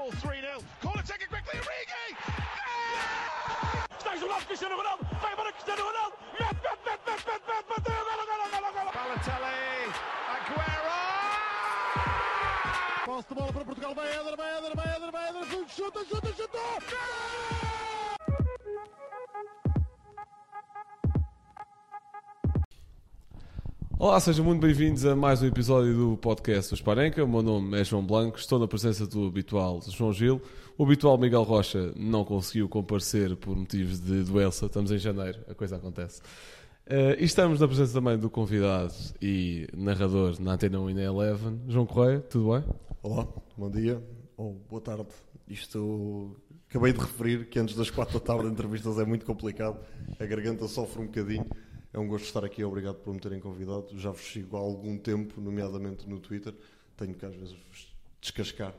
fall 3 0. Corner taken quickly. Origi! Está isolado Cristiano Ronaldo. Vai embora Cristiano Ronaldo. Balotelli. Aguero! Posse de bola para Portugal, vai Éder, vai Éder, vai Éder, vai Éder, chuta, chuta, chuta! Olá, sejam muito bem-vindos a mais um episódio do podcast do Sparenca. O meu nome é João Blanco, estou na presença do habitual João Gil. O habitual Miguel Rocha não conseguiu comparecer por motivos de doença, estamos em janeiro, a coisa acontece. Uh, e estamos na presença também do convidado e narrador na Antena 1 e na Eleven, João Correia, tudo bem? Olá, bom dia ou boa tarde. Isto acabei de referir que antes das quatro da tarde de entrevistas é muito complicado, a garganta sofre um bocadinho. É um gosto estar aqui, obrigado por me terem convidado. Já vos sigo há algum tempo, nomeadamente no Twitter. Tenho que às vezes vos descascar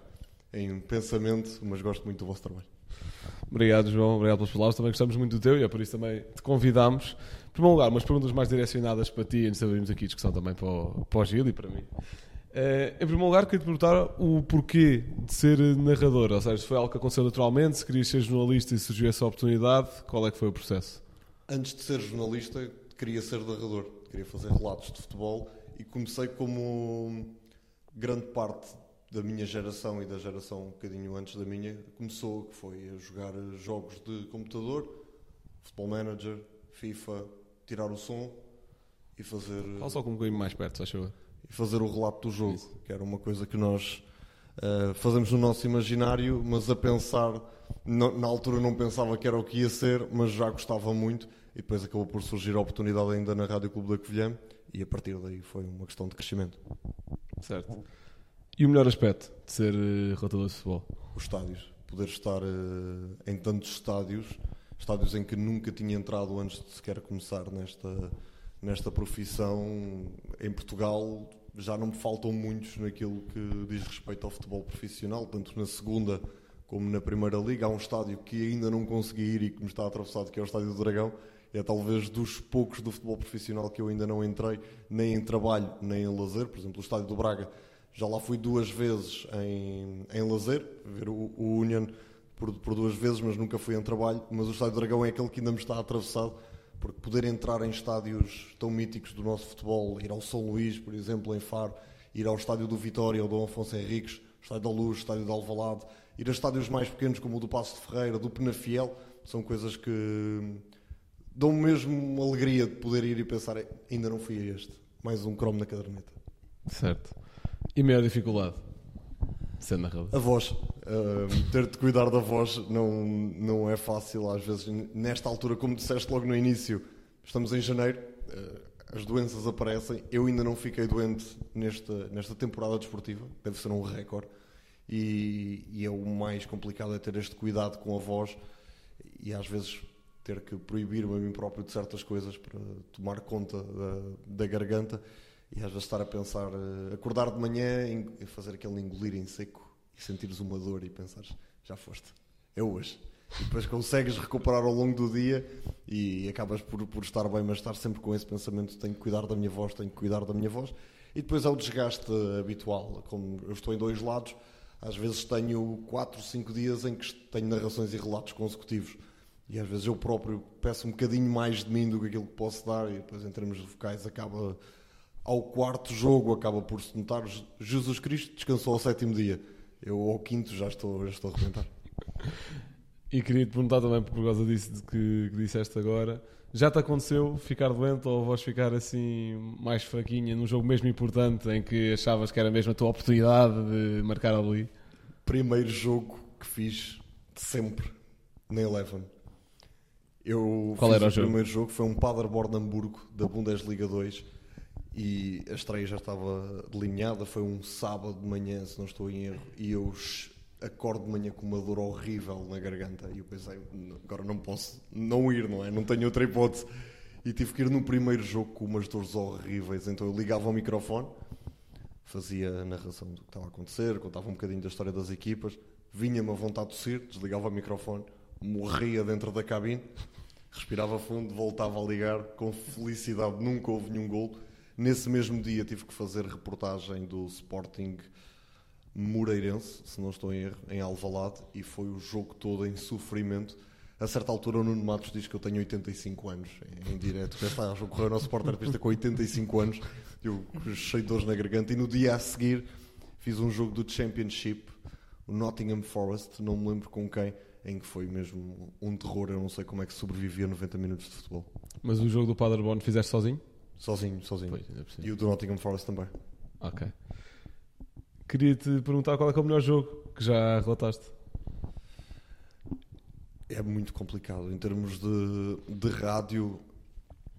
em pensamento, mas gosto muito do vosso trabalho. Obrigado, João, obrigado pelas palavras. Também gostamos muito do teu e é por isso também te convidámos. Em primeiro lugar, umas perguntas mais direcionadas para ti, antes de abrirmos aqui a discussão também para o, para o Gil e para mim. Eh, em primeiro lugar, queria te perguntar o porquê de ser narrador, ou seja, se foi algo que aconteceu naturalmente, se querias ser jornalista e surgiu essa oportunidade, qual é que foi o processo? Antes de ser jornalista, queria ser narrador, queria fazer relatos de futebol e comecei como grande parte da minha geração e da geração um bocadinho antes da minha começou, que foi a jogar jogos de computador, Futebol Manager, FIFA, tirar o som e fazer Fala só com um bocadinho mais perto, acho eu. e fazer o relato do jogo, que era uma coisa que nós eh, fazemos no nosso imaginário, mas a pensar, no- na altura não pensava que era o que ia ser, mas já gostava muito, e depois acabou por surgir a oportunidade ainda na Rádio Clube da Covilhã, e a partir daí foi uma questão de crescimento. Certo. E o melhor aspecto de ser eh, relatador de futebol? Os estádios, poder estar eh, em tantos estádios, estádios em que nunca tinha entrado antes de sequer começar nesta, nesta profissão, em Portugal já não me faltam muitos naquilo que diz respeito ao futebol profissional, tanto na segunda como na primeira liga. Há um estádio que ainda não consegui ir e que me está atravessado, que é o Estádio do Dragão. É talvez dos poucos do futebol profissional que eu ainda não entrei, nem em trabalho, nem em lazer. Por exemplo, o Estádio do Braga, já lá fui duas vezes em, em lazer, ver o, o Union por, por duas vezes, mas nunca fui em trabalho. Mas o Estádio do Dragão é aquele que ainda me está atravessado, porque poder entrar em estádios tão míticos do nosso futebol, ir ao São Luís, por exemplo, em Faro, ir ao Estádio do Vitória ou do Afonso Henriques, Estádio da Luz, Estádio de Alvalade, ir a estádios mais pequenos como o do Passo de Ferreira, do Penafiel, são coisas que dão mesmo uma alegria de poder ir e pensar, ainda não fui a este. Mais um cromo na caderneta. Certo. E maior dificuldade de ser narrador? A voz. Uh, ter de cuidar da voz não, não é fácil às vezes. Nesta altura, como disseste logo no início, estamos em janeiro, uh, as doenças aparecem. Eu ainda não fiquei doente nesta, nesta temporada desportiva, deve ser um recorde. E, e é o mais complicado é ter este cuidado com a voz e às vezes ter que proibir-me a mim próprio de certas coisas para tomar conta da, da garganta e às vezes estar a pensar, eh, acordar de manhã e fazer aquele engolir em seco e sentires uma dor e pensares, já foste, é hoje. E depois consegues recuperar ao longo do dia e acabas por, por estar bem, mas estar sempre com esse pensamento: tenho que cuidar da minha voz, tenho que cuidar da minha voz. E depois é o desgaste habitual. Como eu estou em dois lados, às vezes tenho 4, 5 dias em que tenho narrações e relatos consecutivos. E às vezes eu próprio peço um bocadinho mais de mim do que aquilo que posso dar, e depois em termos vocais acaba ao quarto jogo acaba por se notar Jesus Cristo descansou ao sétimo dia. Eu ao quinto já estou, já estou a arrebentar. E queria te perguntar também, por causa disso de que, que disseste agora, já te aconteceu ficar doente ou a voz ficar assim mais fraquinha num jogo mesmo importante em que achavas que era mesmo a tua oportunidade de marcar ali? Primeiro jogo que fiz de sempre na Eleven. Eu Qual era o jogo? primeiro jogo, foi um Paderborn Hamburgo da Bundesliga 2 e a estreia já estava delineada, foi um sábado de manhã, se não estou em erro, e eu acordo de manhã com uma dor horrível na garganta e eu pensei, "N- agora não posso não ir, não é? Não tenho outra hipótese. E tive que ir no primeiro jogo com umas dores horríveis, então eu ligava ao microfone, fazia a narração do que estava a acontecer, contava um bocadinho da história das equipas, vinha-me a vontade de tossir, desligava o microfone, morria dentro da cabine, respirava fundo, voltava a ligar, com felicidade, nunca houve nenhum gol. Nesse mesmo dia tive que fazer reportagem do Sporting Moreirense, se não estou em erro, em Alvalade, e foi o jogo todo em sofrimento. A certa altura o Nuno Matos diz que eu tenho 85 anos, em, direto. Já está, a correr o nosso porta pista com 85 anos, eu cheio de dores na garganta, e no dia a seguir fiz um jogo do Championship, o Nottingham Forest, não me lembro com quem, em que foi mesmo um terror, eu não sei como é que sobrevivia 90 minutos de futebol. Mas o jogo do Paderborn fizeste sozinho? Sozinho, sozinho. Pois. E o do Nottingham Forest também. Ok. Queria-te perguntar qual é, que é o melhor jogo que já relataste. É muito complicado. Em termos de, de rádio,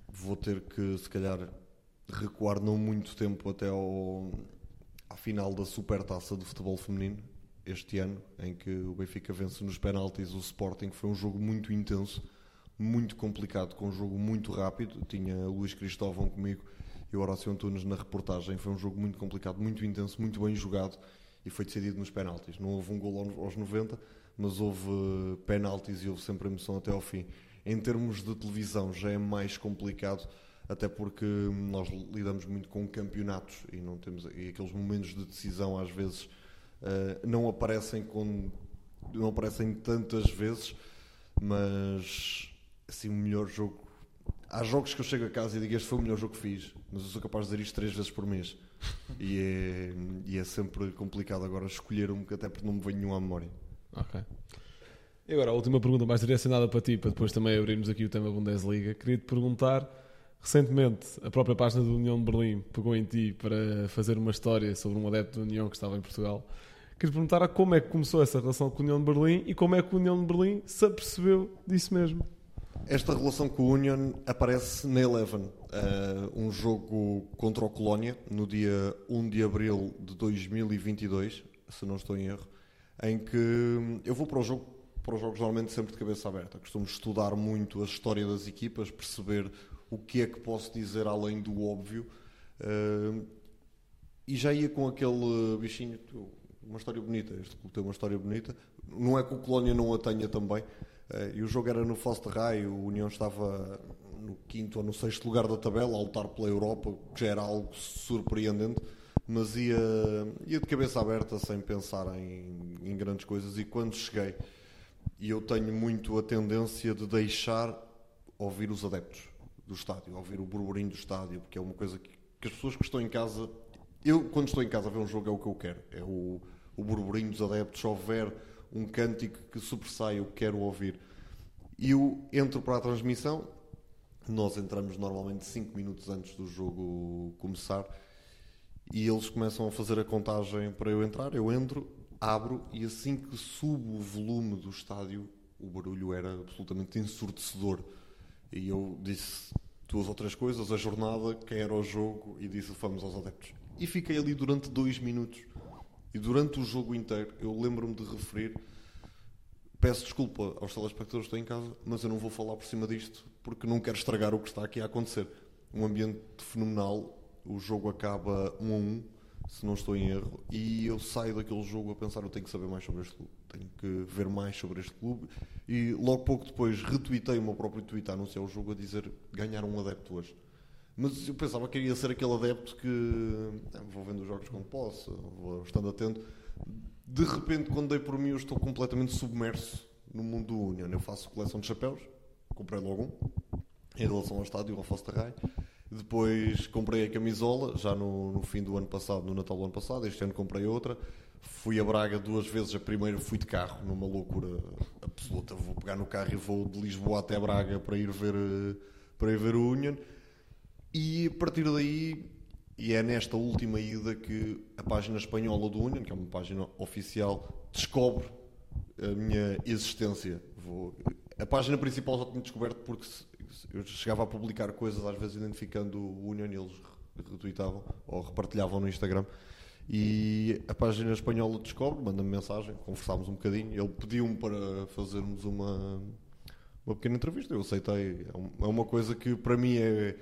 vou ter que, se calhar, recuar não muito tempo até ao, à final da Supertaça do futebol feminino, este ano, em que o Benfica vence nos penaltis o Sporting. Foi um jogo muito intenso, muito complicado, com um jogo muito rápido. Tinha Luís Cristóvão comigo e o Horácio Antunes na reportagem. Foi um jogo muito complicado, muito intenso, muito bem jogado e foi decidido nos penaltis. Não houve um gol aos 90, mas houve eh, penaltis e houve sempre emoção até ao fim. Em termos de televisão já é mais complicado, até porque nós lidamos muito com campeonatos e não temos e aqueles momentos de decisão às vezes eh, não aparecem com não aparecem tantas vezes, mas assim o melhor jogo há jogos que eu chego a casa e digo este foi o melhor jogo que fiz, mas eu sou capaz de dizer isto três vezes por mês. E é, e é sempre complicado agora escolher um que até porque não me vem nenhum à memória. Ok. E agora, a última pergunta mais direcionada para ti, para depois também abrirmos aqui o tema Bundesliga. Queria-te perguntar, recentemente, a própria página do União de Berlim pegou em ti para fazer uma história sobre um adepto da União que estava em Portugal. Queria-te perguntar a como é que começou essa relação com a União de Berlim e como é que a União de Berlim se apercebeu disso mesmo. Esta relação com o Union aparece na Eleven, uh, um jogo contra o Colónia, no dia 1 de abril de 2022, se não estou em erro, em que eu vou para o jogo, para os jogos normalmente sempre de cabeça aberta. Costumo estudar muito a história das equipas, perceber o que é que posso dizer além do óbvio. Uh, e já ia com aquele bichinho, uma história bonita. Este clube tem uma história bonita. Não é que o Colónia não a tenha também, eh, e o jogo era no Fosterray, o União estava no quinto ou no sexto lugar da tabela, a lutar pela Europa, que já era algo surpreendente, mas ia, ia de cabeça aberta, sem pensar em, em grandes coisas. E quando cheguei, e eu tenho muito a tendência de deixar ouvir os adeptos do estádio, ouvir o burburinho do estádio, porque é uma coisa que, que as pessoas que estão em casa. Eu, quando estou em casa a ver um jogo, é o que eu quero. É o, o burburinho dos adeptos, houver um cântico que sobressai, eu quero ouvir. Eu entro para a transmissão, nós entramos normalmente 5 minutos antes do jogo começar e eles começam a fazer a contagem para eu entrar. Eu entro, abro e assim que subo o volume do estádio, o barulho era absolutamente ensurdecedor. E eu disse duas ou três coisas, a jornada, quem era o jogo e disse vamos aos adeptos. E fiquei ali durante dois minutos e durante o jogo inteiro, eu lembro-me de referir. Peço desculpa aos telespectadores que estão em casa, mas eu não vou falar por cima disto porque não quero estragar o que está aqui a acontecer. Um ambiente fenomenal, o jogo acaba um a um, se não estou em erro, e eu saio daquele jogo a pensar: eu tenho que saber mais sobre este clube, tenho que ver mais sobre este clube. E logo pouco depois retuitei o meu próprio tweet a anunciar o jogo a dizer: ganhar um adepto hoje. Mas eu pensava que iria ser aquele adepto que ah, vou vendo os jogos quando posso, vou estando atento. De repente, quando dei por mim, eu estou completamente submerso no mundo do Union. Eu faço coleção de chapéus, comprei logo um, em relação ao estádio, ao Fosterray. Depois comprei a camisola, já no, no, fim do ano passado, no Natal do ano passado. Este ano comprei outra. Fui a Braga duas vezes. A primeira fui de carro, numa loucura absoluta. Vou pegar no carro e vou de Lisboa até Braga para ir ver, para ir ver o Union. E a partir daí, e é nesta última ida que a página espanhola do Union, que é uma página oficial, descobre a minha existência. Vou... A página principal já tinha descoberto porque eu chegava a publicar coisas, às vezes identificando o Union e eles retweetavam ou repartilhavam no Instagram. E a página espanhola descobre, manda-me mensagem, conversámos um bocadinho. Ele pediu-me para fazermos uma, uma pequena entrevista. Eu aceitei. É uma coisa que para mim é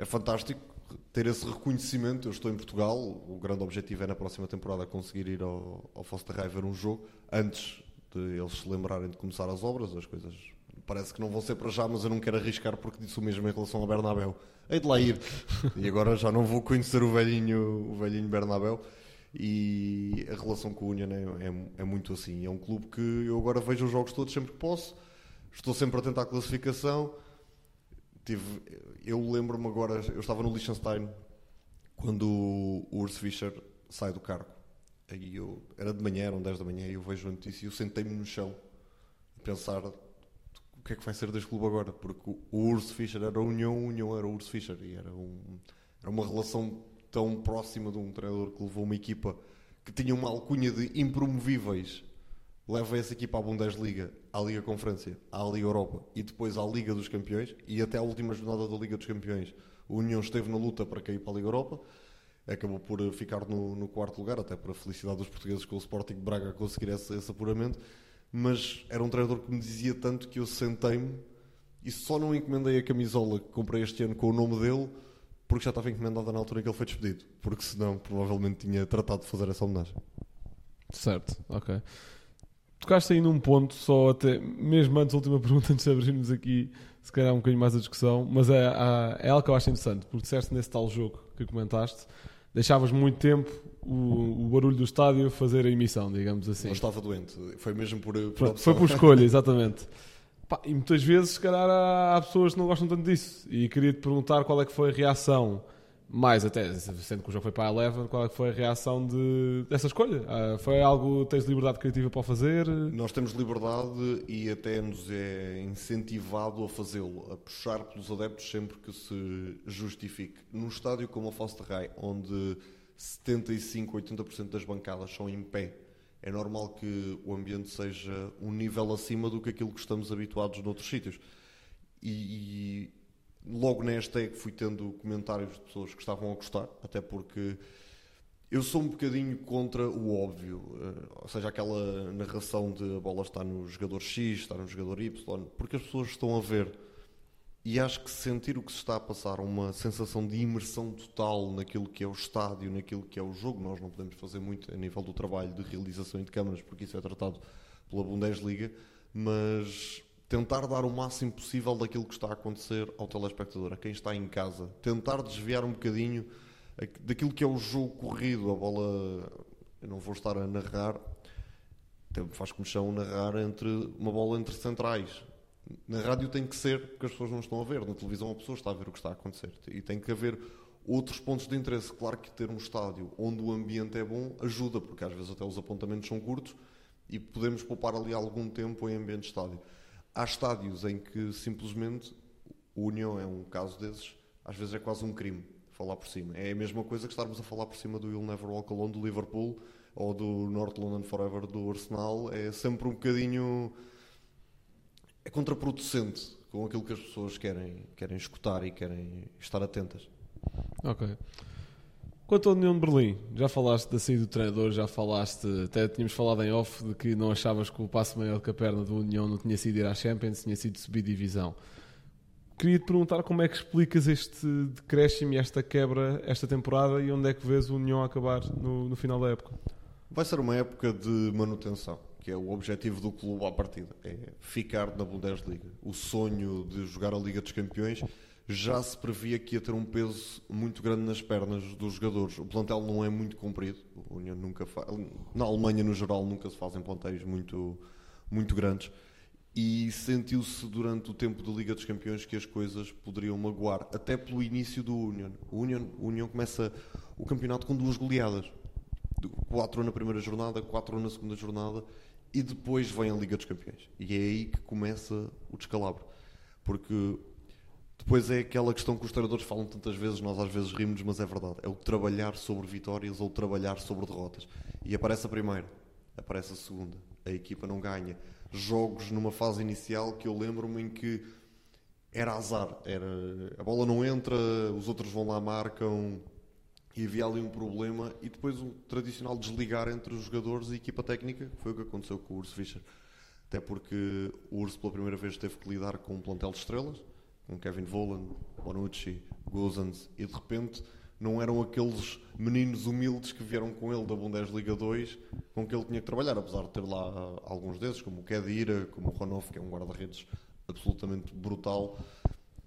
é fantástico ter esse reconhecimento. Eu estou em Portugal, o grande objetivo é na próxima temporada conseguir ir ao, ao Fosterray ver um jogo antes de eles se lembrarem de começar as obras. As coisas parece que não vão ser para já, mas eu não quero arriscar porque disse o mesmo em relação ao Bernabéu. Hei de lá ir. e agora já não vou conhecer o velhinho, o velhinho Bernabéu. e a relação com o Union é, é, é muito assim. É um clube que eu agora vejo os jogos todos sempre que posso, estou sempre atento à classificação. Tive, eu lembro-me agora, eu estava no Liechtenstein quando o Urs Fischer sai do cargo. Aí eu, era de manhã, eram 10 da manhã, e eu vejo a notícia e eu sentei-me no chão a pensar o que é que vai ser deste clube agora, porque o Urs Fischer era a União, a União era o Urs Fischer e era, um, era uma relação tão próxima de um treinador que levou uma equipa que tinha uma alcunha de impromovíveis leva essa equipa à Bundesliga, à Liga Conferência, à Liga Europa e depois à Liga dos Campeões e até à última jornada da Liga dos Campeões o União esteve na luta para cair para a Liga Europa acabou por ficar no, no quarto lugar até para a felicidade dos portugueses com o Sporting Braga conseguir esse, esse apuramento mas era um treinador que me dizia tanto que eu sentei-me e só não encomendei a camisola que comprei este ano com o nome dele porque já estava encomendada na altura em que ele foi despedido porque senão provavelmente tinha tratado de fazer essa homenagem Certo, ok. Tocaste aí num ponto, só até, mesmo antes da última pergunta, antes de abrirmos aqui, se calhar um bocadinho mais a discussão, mas é, é algo que eu acho interessante, porque disseste nesse tal jogo que comentaste, deixavas muito tempo o, o barulho do estádio fazer a emissão, digamos assim. Ele estava doente foi mesmo por, por Pronto, foi por escolha, exatamente. Pá, e muitas vezes, se calhar, há, há pessoas que não gostam tanto disso. E queria-te perguntar qual é que foi a reação, mais até, sendo que o jogo foi para a Eleven, qual é foi a reação de, dessa escolha? Ah, foi algo, tens liberdade criativa para fazer? Nós temos liberdade e até nos é incentivado a fazê-lo, a puxar pelos adeptos sempre que se justifique. Num estádio como o High, onde 75, 80% das bancadas são em pé, é normal que o ambiente seja um nível acima do que aquilo que estamos habituados noutros sítios. E, e logo nesta é que fui tendo comentários de pessoas que estavam a gostar, até porque eu sou um bocadinho contra o óbvio, eh, ou seja, aquela narração de a bola está no jogador X, está no jogador Y, porque as pessoas estão a ver. E acho que sentir o que se está a passar, uma sensação de imersão total naquilo que é o estádio, naquilo que é o jogo, nós não podemos fazer muito a nível do trabalho de realização e de câmaras, porque isso é tratado pela Bundesliga, mas tentar dar o máximo possível daquilo que está a acontecer ao telespectador, a quem está em casa, tentar desviar um bocadinho daquilo que é o jogo corrido, a bola. Eu não vou estar a narrar, faz comichão narrar entre uma bola entre centrais. Na rádio tem que ser porque as pessoas não estão a ver, na televisão a pessoa está a ver o que está a acontecer e tem que haver outros pontos de interesse. Claro que ter um estádio onde o ambiente é bom ajuda, porque às vezes até os apontamentos são curtos e podemos poupar ali algum tempo em ambiente de estádio. Há estádios em que simplesmente o União é um caso desses, às vezes é quase um crime falar por cima. É a mesma coisa que estarmos a falar por cima do You'll Never Walk Alone do Liverpool ou do North London Forever do Arsenal. É sempre um bocadinho. É contraproducente com aquilo que as pessoas querem, querem escutar e querem estar atentas. Ok. Quanto à União de Berlim, já falaste da saída do treinador, já falaste, até tínhamos falado em off de que não achavas que o passo maior que a perna do União não tinha sido ir à Champions, tinha sido subir divisão. Queria-te perguntar como é que explicas este decréscimo e esta quebra esta temporada e onde é que vês o União acabar no, no final da época? Vai ser uma época de manutenção, que é o objetivo do clube à partida, é ficar na Bundesliga. O sonho de jogar a Liga dos Campeões já se previa que ia ter um peso muito grande nas pernas dos jogadores. O plantel não é muito comprido, o União nunca na Alemanha no geral nunca se fazem plantéis muito, muito grandes. E sentiu-se durante o tempo da Liga dos Campeões que as coisas poderiam magoar, até pelo início do Union. O Union, o Union começa o campeonato com duas goleadas quatro na primeira jornada, quatro na segunda jornada e depois vem a Liga dos Campeões. E é aí que começa o descalabro. Porque depois é aquela questão que os treinadores falam tantas vezes, nós às vezes rimos, mas é verdade. É o trabalhar sobre vitórias ou trabalhar sobre derrotas. E aparece a primeira, aparece a segunda. A equipa não ganha. Jogos numa fase inicial que eu lembro-me em que era azar. Era, a bola não entra, os outros vão lá, marcam, e havia ali um problema e depois o tradicional desligar entre os jogadores e a equipa técnica, foi o que aconteceu com o Urs Fischer. Até porque o Urs pela primeira vez teve que lidar com um plantel de estrelas, com Kevin Volan, Bonucci, Gozans, e de repente não eram aqueles meninos humildes que vieram com ele da Bundesliga 2 com que ele tinha que trabalhar, apesar de ter lá alguns desses, como o Kedira, como o Ronoff, que é um guarda-redes absolutamente brutal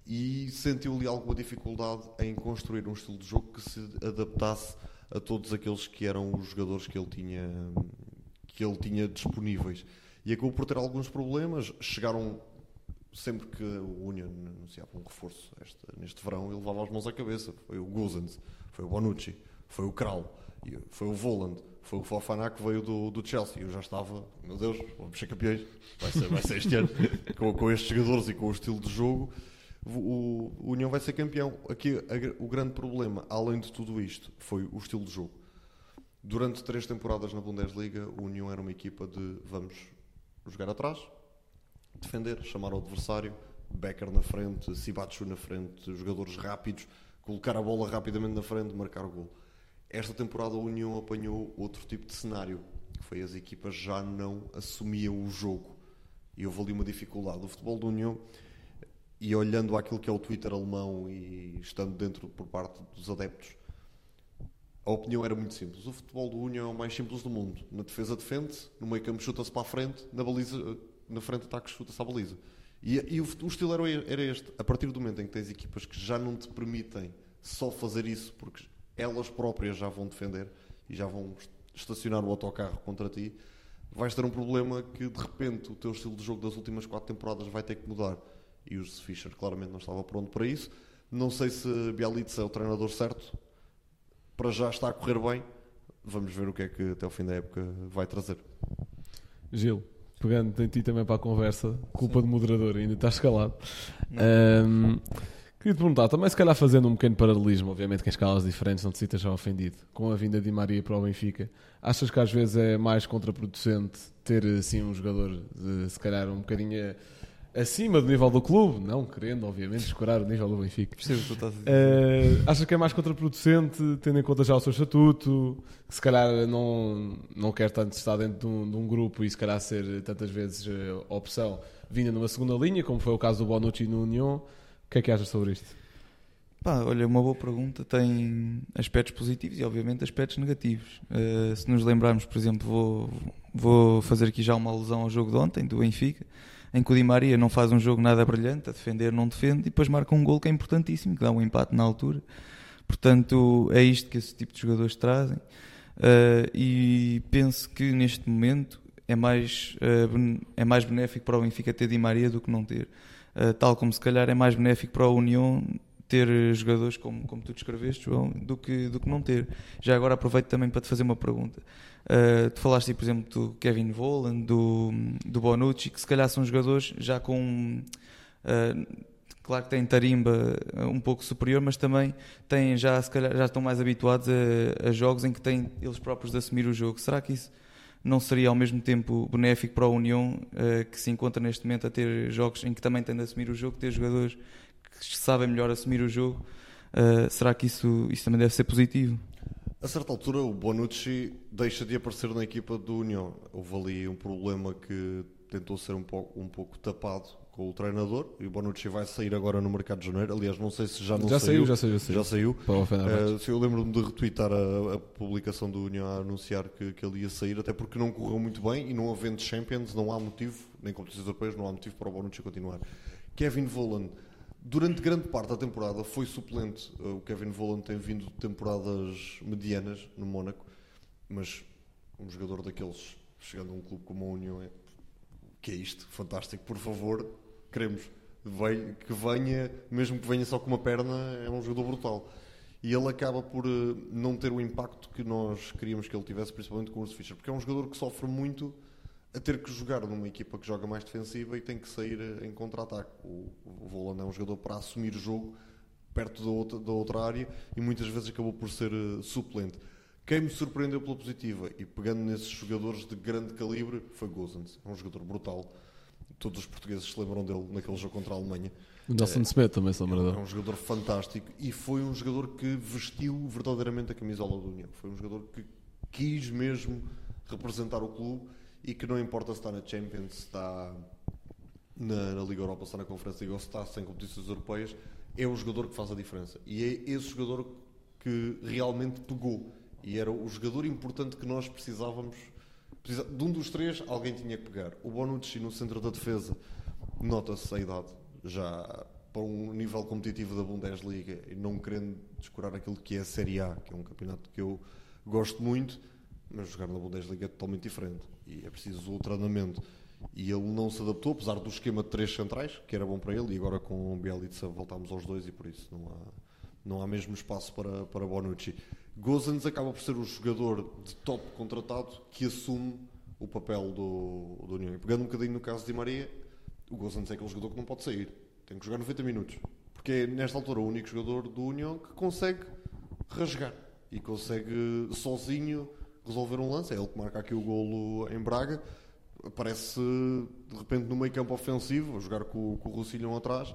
e sentiu ali alguma dificuldade em construir um estilo de jogo que se adaptasse a todos aqueles que eram os jogadores que ele tinha, que ele tinha disponíveis. E acabou por ter alguns problemas. Chegaram sempre que o Union anunciava um reforço este, neste verão, ele levava as mãos à cabeça. Foi o Guzans, foi o Bonucci, foi o Kral, foi o Voland, foi o Fofana que veio do, do Chelsea. Eu já estava, meu Deus, vamos ser campeões. Vai ser, vai ser este ano. com, com estes jogadores e com o estilo de jogo, o, o União vai ser campeão. Aqui a, o grande problema, além de tudo isto, foi o estilo de jogo. Durante três temporadas na Bundesliga, o União era uma equipa de vamos jogar atrás, defender, chamar o adversário, Becker na frente, Sibatsu na frente, jogadores rápidos, colocar a bola rapidamente na frente, marcar o gol. Esta temporada a União apanhou outro tipo de cenário, que foi as equipas já não assumiam o jogo. E houve ali uma dificuldade. O futebol da União e olhando aquilo que é o Twitter alemão e estando dentro por parte dos adeptos, a opinião era muito simples. O futebol do União é o mais simples do mundo. Na defesa defende, no meio campo chuta-se para a frente, na baliza, na frente ataque chuta-se à baliza. E, e o, o, estilo era, era este. A partir do momento em que tens equipas que já não te permitem só fazer isso, porque elas próprias já vão defender e já vão estacionar o autocarro contra ti, vais ter um problema que de repente o teu estilo de jogo das últimas quatro temporadas vai ter que mudar e o Fischer claramente não estava pronto para isso. Não sei se Bialitz é o treinador certo, para já está a correr bem. Vamos ver o que é que até o fim da época vai trazer. Gil, pegando em ti também para a conversa, culpa Sim. de moderador, ainda estás escalado. Um, queria te perguntar, também se calhar fazendo um pequeno paralelismo, obviamente que em escalas diferentes não te sintas já ofendido, com a vinda de Maria para o Benfica, achas que às vezes é mais contraproducente ter assim um jogador de, se calhar um bocadinho acima do nível do clube, não querendo, obviamente, escorar o nível do Benfica. Percebo o que estás a dizer. Uh, achas que é mais contraproducente, tendo em conta já o seu estatuto, que se calhar não, não quer tanto estar dentro de um, de um grupo e se calhar ser tantas vezes uh, opção vinda numa segunda linha, como foi o caso do Bonucci no União. O que é que achas sobre isto? Pá, olha, uma boa pergunta. Tem aspectos positivos e, obviamente, aspectos negativos. Uh, se nos lembrarmos, por exemplo, vou, vou fazer aqui já uma alusão ao jogo de ontem, do Benfica em que o Di Maria não faz um jogo nada brilhante, a defender não defende, e depois marca um gol que é importantíssimo, que dá um empate na altura. Portanto, é isto que esse tipo de jogadores trazem. Uh, e penso que neste momento é mais, uh, é mais benéfico para o Benfica ter Di Maria do que não ter. Uh, tal como se calhar é mais benéfico para a União ter jogadores como, como tu descreveste, João, do que, do que não ter. Já agora aproveito também para te fazer uma pergunta. Uh, tu falaste, por exemplo, do Kevin Voland, do, do Bonucci, que se calhar são jogadores já com. Uh, claro que têm tarimba um pouco superior, mas também têm já, se calhar, já estão mais habituados a, a, jogos em que têm eles próprios de assumir o jogo. Será que isso não seria ao mesmo tempo benéfico para a União, uh, que se encontra neste momento a ter jogos em que também tem de assumir o jogo, ter jogadores que sabem melhor assumir o jogo? será que isso, isso também deve ser positivo? A certa altura, o Bonucci deixa de aparecer na equipa do União. Houve ali um problema que tentou ser um pouco, um pouco tapado com o treinador e o Bonucci vai sair agora no mercado de janeiro. Aliás, não sei se já não já saiu. Já saiu, já saiu. Já saiu. Uh, eu lembro-me de retweetar a, a, publicação do União a anunciar que, que ele ia sair, até porque não correu muito bem e não havendo Champions, não há motivo, nem competições europeias, não há motivo para o Bonucci continuar. Kevin Voland Durante grande parte da temporada foi suplente. O Kevin Volland tem vindo de temporadas medianas no Mónaco, mas um jogador daqueles chegando a um clube como a União é que é isto, fantástico, por favor, queremos que venha, mesmo que venha só com uma perna, é um jogador brutal. E ele acaba por eh, não ter o impacto que nós queríamos que ele tivesse, principalmente com o Urs Fischer, porque é um jogador que sofre muito a ter que jogar numa equipa que joga mais defensiva e tem que sair em contra-ataque. O, o é um jogador para assumir o jogo perto da outra, da outra área e muitas vezes acabou por ser uh, suplente. Quem me surpreendeu pela positiva e pegando nesses jogadores de grande calibre foi Gozens. É um jogador brutal. Todos os portugueses se lembram dele naquele jogo contra a Alemanha. O Nelson é, Smith também se lembra dele. É um jogador fantástico e foi um jogador que vestiu verdadeiramente a camisola do União. Foi um jogador que quis mesmo representar o clube e que não importa se está na Champions, se está na, na Liga Europa, se está na Conferência Liga ou se está sem competições europeias, é o jogador que faz a diferença. E é esse jogador que realmente pegou. E era o jogador importante que nós precisávamos. De um dos três, alguém tinha que pegar. O Bonucci no centro da defesa, nota-se a idade. Já para um nível competitivo da Bundesliga e não querendo descurar aquilo que é a Série A, que é um campeonato que eu gosto muito, mas jogar na Bundesliga é totalmente diferente e é preciso o treinamento. E ele não se adaptou, apesar do esquema de três centrais, que era bom para ele, e agora com o Bielitsa voltámos aos dois e por isso não há, não há mesmo espaço para, para Bonucci. Gozans acaba por ser o jogador de top contratado que assume o papel do, do União. E pegando um bocadinho no caso de Maria, o Gozans é aquele jogador que não pode sair. Tem que jogar 90 minutos. Porque é, nesta altura, o único jogador do União que consegue rasgar e consegue sozinho resolver um lance. É ele que marca aqui o golo em Braga. Aparece de repente no meio campo ofensivo, a jogar com, com o Roussillon atrás,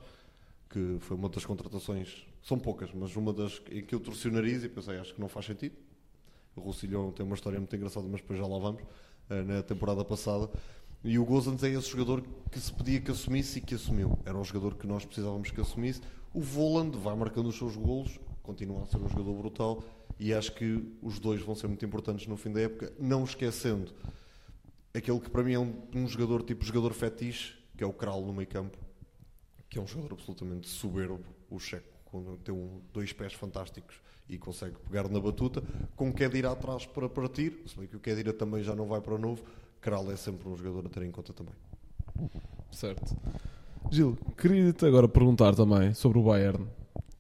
que foi uma das contratações, são poucas, mas uma das em que eu torci o nariz e pensei, acho que não faz sentido. O Roussillon tem uma história muito engraçada, mas depois já lá vamos, eh, na temporada passada. E o Gozans é esse jogador que se pedia que assumisse e que assumiu. Era um jogador que nós precisávamos que assumisse. O Voland vai marcando os seus golos, continua a ser um jogador brutal e acho que os dois vão ser muito importantes no fim da época, não esquecendo aquele que para mim é um, um jogador tipo jogador fetiche, que é o Kral no meio campo, que é um jogador absolutamente soberbo, o checo, tem um, dois pés fantásticos e consegue pegar na batuta, com Kedira atrás para partir, se bem que o Kedira também já não vai para o novo, Kral é sempre um jogador a ter em conta também. Certo. Gil, queria-te agora perguntar também sobre o Bayern,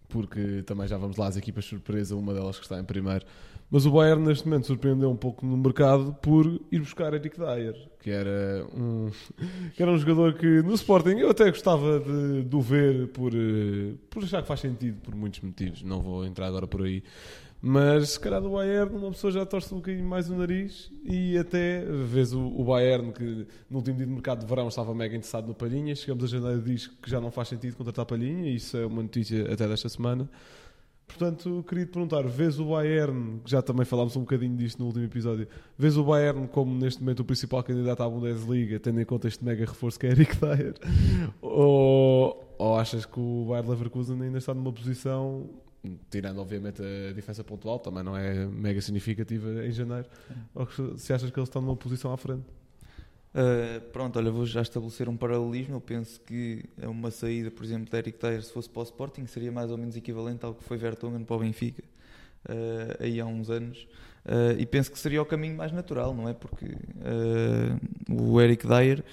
porque também já vamos lá às equipas surpresa, uma delas que está em primeiro. Mas o Bayern neste momento surpreendeu um pouco no mercado por ir buscar Eric Dyer, que era um, que era um jogador que no Sporting eu até gostava de, o ver por, eh, por achar que faz sentido por muitos motivos. Não vou entrar agora por aí. Mas se calhar do Bayern uma pessoa já torce um bocadinho mais o nariz e até vês o, o Bayern que no último dia de mercado de verão estava mega interessado no Palhinha, chegamos a janeiro diz que já não faz sentido contratar Palhinha, isso é uma notícia até desta semana. Portanto, queria te perguntar, vês o Bayern, que já também falámos um bocadinho disto no último episódio, vês o Bayern como neste momento o principal candidato à Bundesliga, tendo em conta este mega reforço que é Eric Dyer? ou, ou achas que o Bayern Leverkusen ainda está numa posição tirando obviamente a diferença pontual, também não é mega significativa em janeiro, ou se achas que eles estão numa posição à frente? Uh, pronto, olha, vou já estabelecer um paralelismo. Eu penso que uma saída, por exemplo, de Eric Dyer, se fosse para o Sporting, seria mais ou menos equivalente ao que foi Vertonghen para o Benfica, uh, aí há uns anos. Uh, e penso que seria o caminho mais natural, não é? Porque o Eric Dyer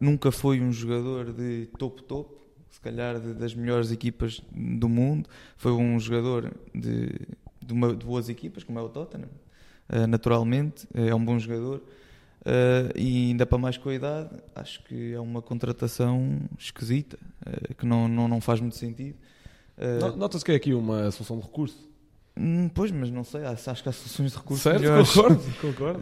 nunca foi um jogador de topo-topo, calhar de, das melhores equipas do mundo. Foi um jogador de, de, uma, de boas equipas, como é o Tottenham, naturalmente. É um bom jogador Uh, e ainda para mais com a idade, acho que é uma contratação esquisita, uh, que não, não, não faz muito sentido. Uh, Nota-se que é aqui uma solução de recurso. Hum, pois, mas não sei, acho que há soluções de recurso certo, melhores. concordo, concordo.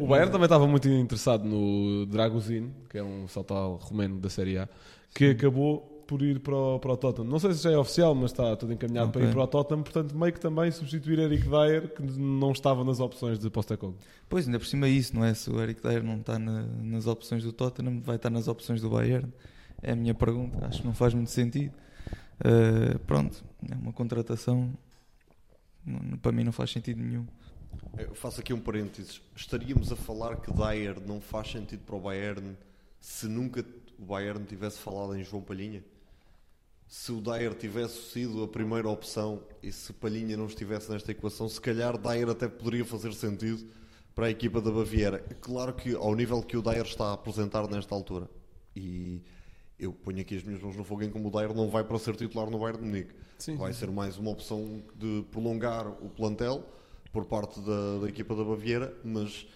o Bayern também estava muito interessado no Dragozin, que é um saltal romeno da Série A, que acabou por ir para o, para o Tottenham. Não sei se já é oficial, mas está tudo encaminhado okay. para ir para o Tottenham. Portanto, meio que também substituir Eric Dyer, que não estava nas opções de Postecoglou. Pois, ainda por cima é isso, não é? Se o Eric Dyer não está na, nas opções do Tottenham, vai estar nas opções do Bayern. É a minha pergunta. Acho que não faz muito sentido. Uh, pronto, é uma contratação. Não, para mim não faz sentido nenhum. Eu faço aqui um parênteses. Estaríamos a falar que Dyer não faz sentido para o Bayern se nunca o Bayern tivesse falado em João Palhinha? Se o Dyer tivesse sido a primeira opção e se Palhinha não estivesse nesta equação, se calhar Dyer até poderia fazer sentido para a equipa da Baviera. Claro que ao nível que o Dyer está a apresentar nesta altura, e eu ponho aqui as minhas mãos no fogo em como o Dyer não vai para ser titular no Bayern de Munique. Sim, vai ser mais uma opção de prolongar o plantel por parte da, da equipa da Baviera, mas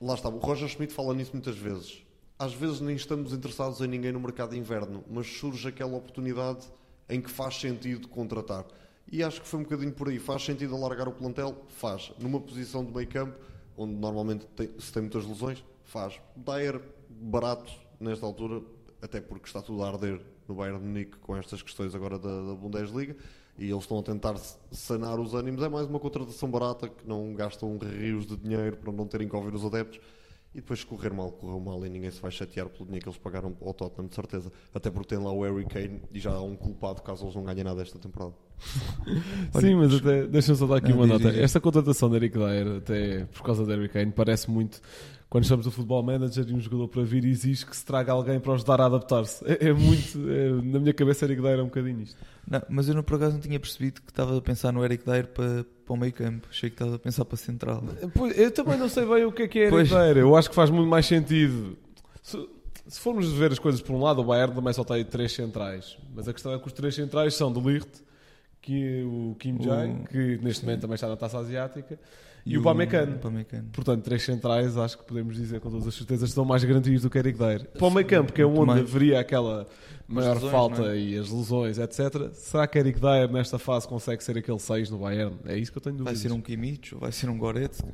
lá está. O Roger Schmidt fala nisso muitas vezes às vezes nem estamos interessados em ninguém no mercado de inverno, mas surge aquela oportunidade em que faz sentido contratar. E acho que foi um bocadinho por aí. Faz sentido alargar o plantel? Faz. Numa posição de meio campo, onde normalmente tem, se tem muitas lesões, faz. Dyer, barato nesta altura, até porque está tudo a arder no Bayern de Munique com estas questões agora da, da Bundesliga e eles estão a tentar sanar os ânimos. É mais uma contratação barata que não gastam rios de dinheiro para não terem que ouvir os adeptos e depois correr mal, correu mal e ninguém se vai chatear pelo dinheiro que eles pagaram ao Tottenham, de certeza. Até porque tem lá o Harry Kane e já há um culpado caso eles não ganhem nada esta temporada. Sim, mas até deixa-me só dar aqui não, uma nota. Esta contratação de Eric Dyer, até por causa de Harry Kane, parece muito quando estamos no futebol manager e um jogador para vir exige que se traga alguém para ajudar a adaptar-se. É, é muito. é- na minha cabeça, Eric Dyer é um bocadinho isto. Não, mas eu por acaso não tinha percebido que estava a pensar no Eric Dyer para, para o meio campo. Achei que estava a pensar para a central. Pois, Eu também não sei bem o que é que é Eric Pois. Dyer. Eu acho que faz muito mais sentido. Se, se formos ver as coisas por um lado, o Bayern também só tem três centrais. Mas a questão é que os três centrais são de Ligt, que o Kim Jae, O- que neste momento também está na taça asiática, e, o Pamecano. Pamecano. Portanto, três centrais, acho que podemos dizer com todas as certezas, estão mais garantidos do que Eric Dyer. Para o meio campo, que é onde mais. haveria aquela maior lesões, falta é? e as lesões, etc. Será que Eric Dyer nesta fase consegue ser aquele 6 no Bayern? É isso que eu tenho Vai dúvidas. ser um Kimmich ou vai ser um Goretzka?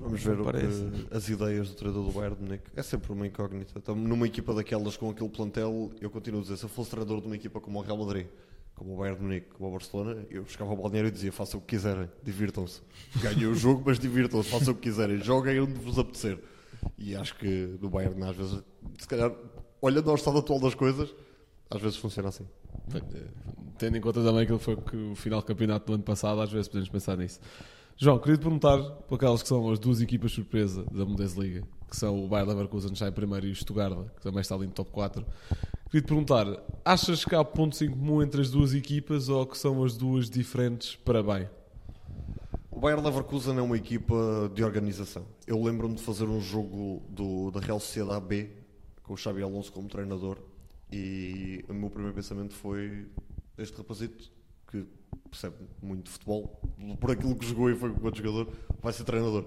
Vamos ver o que- as ideias do treinador do Bayern de Munique. É sempre uma incógnita. Então, numa equipa daquelas com aquele plantel, eu continuo a dizer, se eu fosse treinador de uma equipa como o Real Madrid, como o Bayern de Munique, como o Barcelona, eu buscava o balneário e dizia, façam o que quiserem, divirtam-se. Ganhem o jogo, mas divirtam-se, façam o que quiserem, joguem onde vos apetecer. E acho que no Bayern, às vezes, se calhar, olhando ao estado atual das coisas, às vezes funciona assim. Tendo em conta também que foi que o final do campeonato do ano passado, às vezes podemos pensar nisso. João, queria te perguntar por aquelas que são as duas equipas surpresa da Bundesliga, que são o Bayer Leverkusen está em primeiro e o Stuttgart, que também está ali no top 4. Queria te perguntar, achas que há pontos em comum entre as duas equipas ou que são as duas diferentes para bem? O Bayer Leverkusen é uma equipa de organização. Eu lembro-me de fazer um jogo do, da Real Sociedade B com o Xabi Alonso como treinador e o meu primeiro pensamento foi este rapazito que percebe muito de futebol, por aquilo que jogou e foi com outro jogador, vai ser treinador.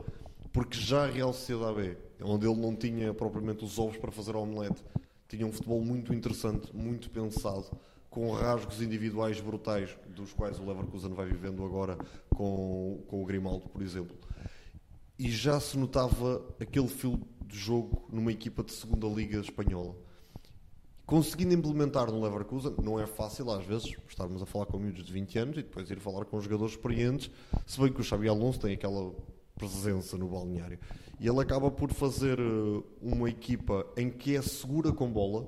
Porque já a Real Sociedade B, onde ele não tinha propriamente os ovos para fazer a omelete, tinha um futebol muito interessante, muito pensado, com rasgos individuais brutais, dos quais o Leverkusen vai vivendo agora com, com o Grimaldo, por exemplo. E já se notava aquele fio de jogo numa equipa de segunda liga espanhola. Conseguindo implementar no Leverkusen, não é fácil às vezes estarmos a falar com miúdos de 20 anos e depois ir falar com jogadores experientes, se bem que o Xabi Alonso tem aquela presença no balneário. E ele acaba por fazer eh, uma equipa em que é segura com bola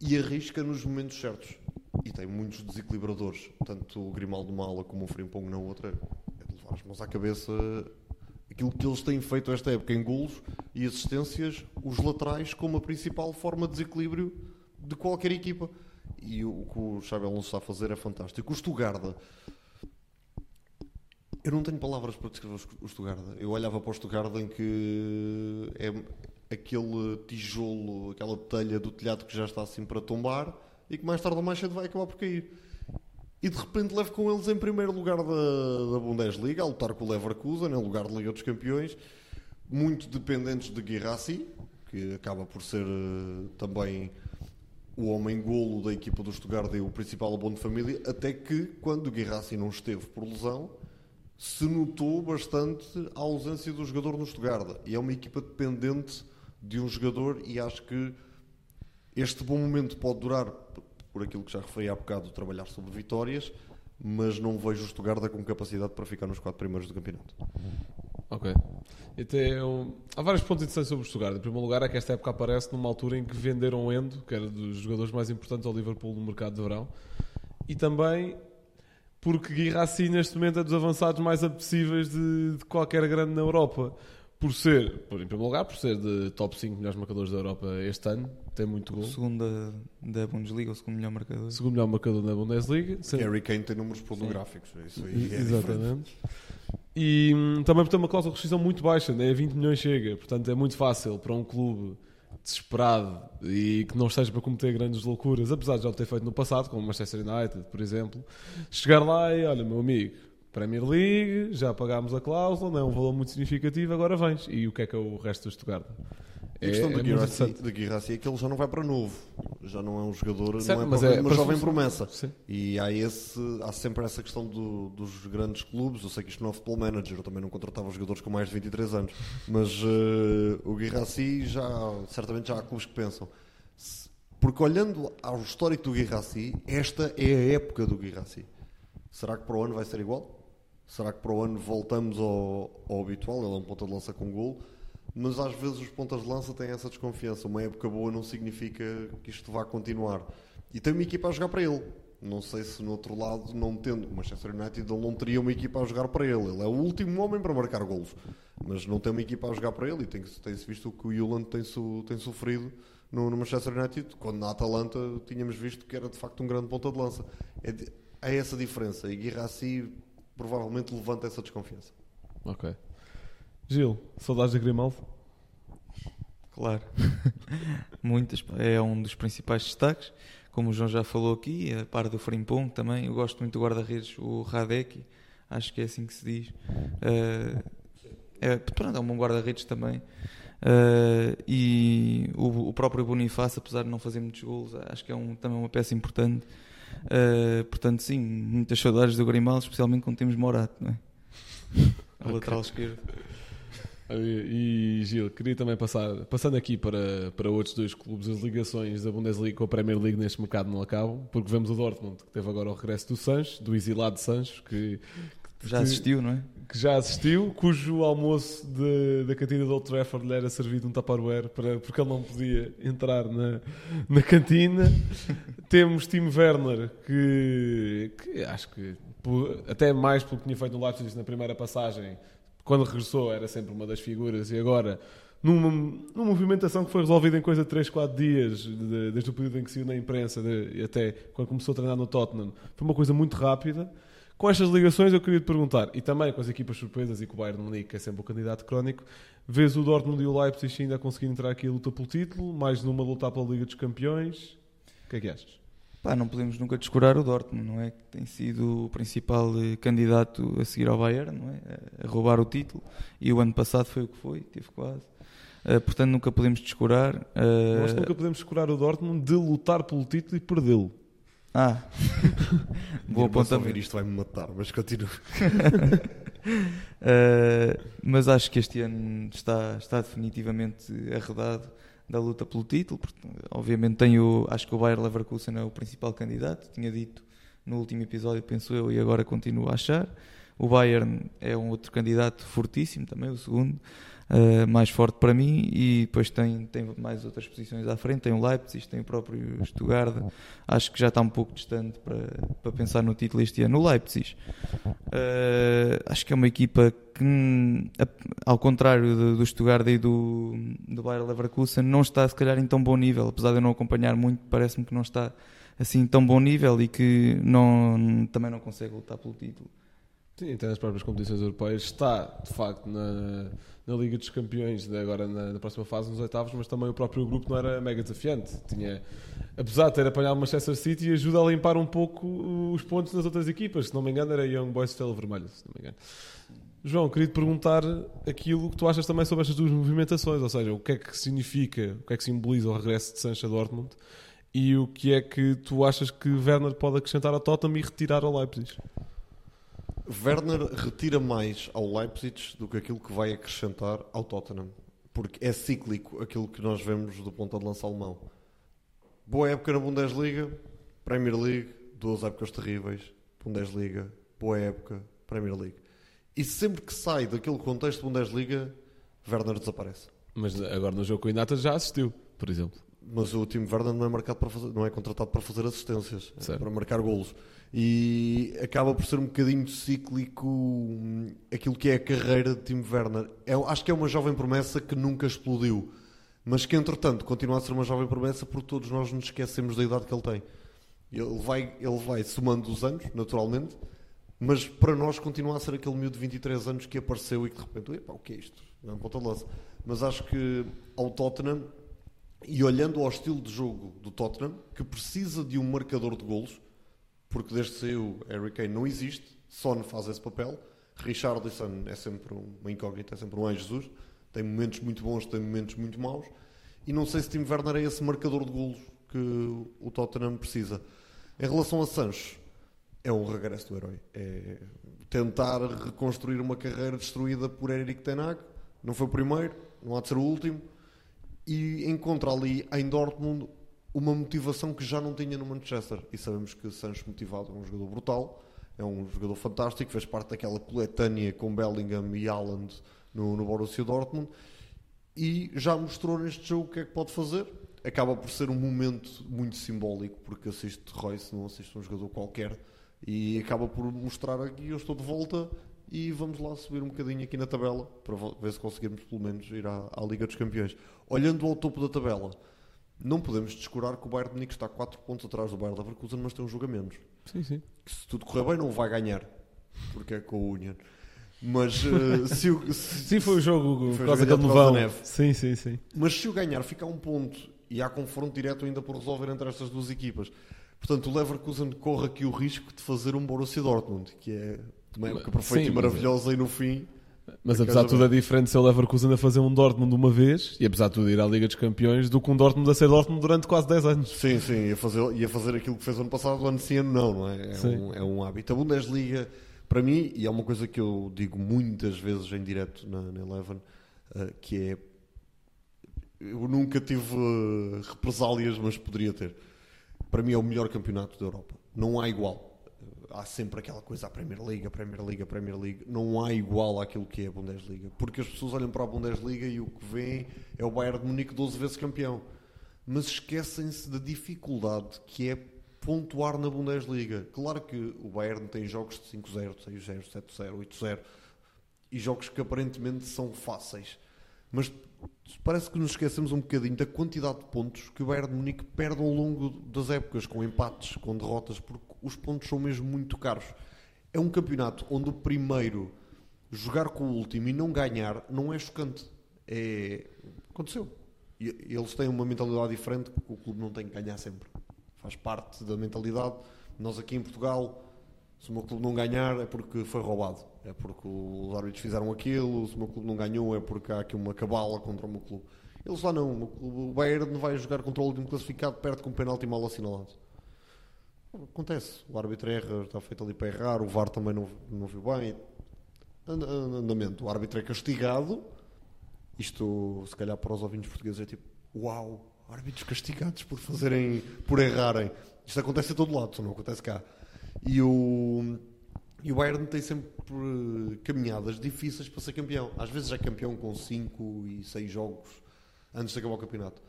e arrisca nos momentos certos. E tem muitos desequilibradores, tanto o Grimaldo numa ala como o Frimpong na outra. É de levar as mãos à cabeça aquilo que eles têm feito esta época em golos e assistências, os laterais como a principal forma de desequilíbrio de qualquer equipa. E o que o Xabi Alonso está a fazer é fantástico. O Stugarda, eu não tenho palavras para descrever o Stugarda. Eu olhava para o Stugarda em que é aquele tijolo, aquela telha do telhado que já está assim para tombar e que mais tarde ou mais cedo vai acabar por cair. E de repente leva com eles em primeiro lugar da, da Bundesliga, a lutar com o Leverkusen, em lugar de Liga dos Campeões, muito dependentes de Guirassi, que acaba por ser eh, também o homem-golo da equipa do Stuttgart e o principal abono de família, até que, quando Guirassi não esteve por lesão, se notou bastante a ausência do jogador no Stuttgart. E é uma equipa dependente de um jogador e acho que este bom momento pode durar por aquilo que já referi há bocado, trabalhar sobre vitórias, mas não vejo o Stuttgart com capacidade para ficar nos quatro primeiros do campeonato. Ok. Um- Há vários pontos interessantes sobre o Stuttgart. Em primeiro lugar, é que esta época aparece numa altura em que venderam o Endo, que era dos jogadores mais importantes ao Liverpool no mercado de verão, e também porque Guirassi neste momento é dos avançados mais apetecíveis de, de qualquer grande na Europa. Por ser, por, em primeiro lugar, por ser de top 5 melhores marcadores da Europa este ano, tem muito gol. O segundo da, da Bundesliga, o segundo melhor marcador. Segundo melhor marcador na Bundesliga. Sendo- Harry Kane tem números pornográficos, isso aí é diferente. Exatamente. E hum, também tem uma cláusula de rescisão muito baixa, né? 20 milhões chega, portanto é muito fácil para um clube desesperado e que não esteja para cometer grandes loucuras, apesar de já o ter feito no passado, como o Manchester United, por exemplo, chegar lá e olha, meu amigo, Premier League, já pagámos a cláusula, não é um valor muito significativo, agora vens. E o que é que é o resto do Stuttgart? E a questão é Guirassi, de Guirassi é que ele já não vai para novo, já não é um jogador, Certo, não é mas é uma jovem promessa. Sim. E há, esse, há sempre essa questão do- dos grandes clubes. Eu sei que isto não é futebol manager, eu também não contratava jogadores com mais de 23 anos, mas eh, o Guirassi já, certamente já há clubes que pensam. Se- Porque olhando ao histórico do Guirassi, esta é a época do Guirassi. Será que para o ano vai ser igual? Será que para o ano voltamos ao, ao habitual? Ele é um ponta de lança com gol. Mas às vezes os pontas de lança têm essa desconfiança. Uma época boa não significa que isto vá continuar. E tem uma equipa a jogar para ele. Não sei se no outro lado, não tendo o Manchester United, ele não teria uma equipa a jogar para ele. Ele é o último homem para marcar golos. mas não tem uma equipa a jogar para ele e tem-se tem visto o que o Yuland tem, tem sofrido no, no Manchester United, quando na Atalanta tínhamos visto que era de facto um grande ponta de lança. É, de- é essa diferença e Guirassi provavelmente levanta essa desconfiança. Ok. Gil, saudades de Grimaldo? Claro. Muitas. É um dos principais destaques. Como o João já falou aqui, a par do Frimpong também. Eu gosto muito do guarda-redes, o Radek. Acho que é assim que se diz. Eh, é, pronto, é um bom guarda-redes também. Eh, e o, o próprio Bonifácio, apesar de não fazer muitos gols, acho que é um, também uma peça importante. Eh, portanto, sim, muitas saudades do Grimaldo, especialmente quando temos Morato, não é? A lateral esquerdo. E, e, Gil, queria também passar, passando aqui para, para outros dois clubes, as ligações da Bundesliga com a Premier League neste mercado não acabam, porque vemos o Dortmund, que teve agora o regresso do Sancho, do exilado Sancho, que, Já assistiu, não é? que já assistiu, cujo almoço de- da cantina do Old Trafford lhe era servido um Tupperware para, porque ele não podia entrar na, na cantina. Temos Timo Werner, que, que acho que até mais pelo que tinha feito no Leipzig na primeira passagem, quando regressou era sempre uma das figuras e agora numa, numa movimentação que foi resolvida em coisa de 3, 4 dias, de- desde o período em que saiu na imprensa de- até quando começou a treinar no Tottenham, foi uma coisa muito rápida. Com estas ligações eu queria te perguntar, e também com as equipas surpresas e com o Bayern Munique, que é sempre o candidato crónico, vês o Dortmund e o Leipzig ainda a conseguir entrar aqui a luta pelo título, mais numa luta pela Liga dos Campeões? O que é que achas? Pá, não podemos nunca descurar o Dortmund, não é? Que tem sido o principal eh, candidato a seguir ao Bayern, não é? A roubar o título. E o ano passado foi o que foi, teve quase. Eh, portanto, nunca podemos descurar. eh, Nós nunca podemos escurar o Dortmund de lutar pelo título e perdê-lo. Ah, boa ouvir isto vai-me matar, mas continua. Uh, mas acho que este ano está, está definitivamente arredado da luta pelo título. Portanto, obviamente tenho, acho que o Bayer Leverkusen é o principal candidato, tinha dito no último episódio, penso eu, e agora continuo a achar. O Bayern é um outro candidato fortíssimo também, o segundo, uh, mais forte para mim, e depois tem, tem mais outras posições à frente, tem o Leipzig, tem o próprio Stuttgart, acho que já está um pouco distante para, para pensar no título este ano. O Leipzig, uh, acho que é uma equipa que, hum, ao contrário do, do Stuttgart e do, do Bayer Leverkusen, não está se calhar em tão bom nível, apesar de eu não acompanhar muito, parece-me que não está assim tão bom nível e que não, também não consegue lutar pelo título. Sim, até nas próprias competições europeias está, de facto, na, na Liga dos Campeões, de agora na, na próxima fase, nos oitavos, mas também o próprio grupo não era mega desafiante. Tinha, apesar de ter apanhado o Manchester City, ajuda a limpar um pouco os pontos nas outras equipas. Se não me engano, era Young Boys Estrela Vermelha, se não me engano. João, queria te perguntar aquilo que tu achas também sobre estas duas movimentações, ou seja, o que é que significa, o que é que simboliza o regresso de Sancho a Dortmund e o que é que tu achas que Werner pode acrescentar ao Tottenham e retirar ao Leipzig? Werner retira mais ao Leipzig do que aquilo que vai acrescentar ao Tottenham. Porque é cíclico aquilo que nós vemos do ponta de lança alemão. Boa época na Bundesliga, Premier League, duas épocas terríveis, Bundesliga, boa época, Premier League. E sempre que sai daquele contexto de Bundesliga, Werner desaparece. Mas agora no jogo com o Inatas já assistiu, por exemplo. Mas o time Werner não é marcado para fazer, não é contratado para fazer assistências, é para marcar golos. E acaba por ser um bocadinho cíclico hum, aquilo que é a carreira de Timo Werner. É, acho que é uma jovem promessa que nunca explodiu, mas que entretanto continua a ser uma jovem promessa porque todos nós nos esquecemos da idade que ele tem. Ele vai, ele vai somando os anos, naturalmente, mas para nós continua a ser aquele miúdo de 23 anos que apareceu e que de repente, epá, o que é isto? Não é ponta de lança. Mas acho que ao Tottenham, e olhando ao estilo de jogo do Tottenham, que precisa de um marcador de golos, porque desde que saiu Harry Kane não existe, Son faz esse papel, Richarlison é sempre uma incógnita, é sempre um Jesus, tem momentos muito bons, tem momentos muito maus, e não sei se Tim Werner é esse marcador de golos que o Tottenham precisa. Em relação a Sancho, é um regresso do herói. É tentar reconstruir uma carreira destruída por Eric Ten Hag. Não foi o primeiro, não há de ser o último. E encontra ali em Dortmund uma motivação que já não tinha no Manchester. E sabemos que Sancho motivado é um jogador brutal, é um jogador fantástico, fez parte daquela coletânea com Bellingham e Haaland no, no Borussia Dortmund e já mostrou neste jogo o que é que pode fazer. Acaba por ser um momento muito simbólico, porque assiste Royce, não assiste um jogador qualquer, e acaba por mostrar aqui: eu estou de volta e vamos lá subir um bocadinho aqui na tabela para ver se conseguirmos pelo menos ir à, à Liga dos Campeões. Olhando ao topo da tabela, não podemos descurar que o Bayern de Munique está 4 pontos atrás do Bayern Leverkusen, mas tem um jogo a menos. Sim, sim. Que se tudo correr bem não vai ganhar, porque é com o Union. Mas eh, se, o, se- Sim, foi o jogo por causa daquele nevão. neve. Sim, sim, sim. Mas se o ganhar, fica a um ponto e há confronto direto ainda por resolver entre estas duas equipas. Portanto, o Leverkusen corre aqui o risco de fazer um Borussia Dortmund, que é uma época perfeita Sim, e maravilhosa, e no fim. Mas A apesar de tudo é diferente ser o Leverkusen a fazer um Dortmund uma vez e apesar de tudo ir à Liga dos Campeões do que um Dortmund a ser Dortmund durante quase 10 anos. Sim, sim, ia fazer, ia fazer aquilo que fez ano passado, ano sim, ano não, não é? É Sim. um, é um hábito. A Bundesliga, para mim, e é uma coisa que eu digo muitas vezes em direto na, na Eleven, eh, que é. Eu nunca tive eh, represálias, mas poderia ter. Para mim é o melhor campeonato da Europa. Não há igual. Há sempre aquela coisa, a Premier League, a Premier League, a Premier League. Não há igual àquilo que é a Bundesliga. Porque as pessoas olham para a Bundesliga e o que veem é o Bayern de Munique 12 vezes campeão. Mas esquecem-se da dificuldade que é pontuar na Bundesliga. Claro que o Bayern tem jogos de 5-0, 6-0, 7-0, 8-0 e jogos que aparentemente são fáceis. Mas parece que nos esquecemos um bocadinho da quantidade de pontos que o Bayern de Munique perde ao longo das épocas, com empates, com derrotas, porque os pontos são mesmo muito caros. É um campeonato onde o primeiro jogar com o último e não ganhar não é chocante. É... Aconteceu. E eles têm uma mentalidade diferente que o clube não tem que ganhar sempre. Faz parte da mentalidade. Nós aqui em Portugal, se o meu clube não ganhar é porque foi roubado. É porque os árbitros fizeram aquilo. Se o meu clube não ganhou é porque há aqui uma cabala contra o meu clube. Eles lá não. O Bayern vai jogar contra o último classificado, perde com um penalti mal assinalado. Acontece. O árbitro erra, está feito ali para errar. O VAR também não, não viu bem. And- and- Andamento. O árbitro é castigado. Isto, se calhar, para os ouvintes portugueses é tipo: Uau, árbitros castigados por fazerem, por errarem. Isto acontece a todo lado, só não acontece cá. E o, e o Bayern tem sempre eh, caminhadas difíceis para ser campeão. Às vezes é campeão com 5 e 6 jogos antes de acabar o campeonato.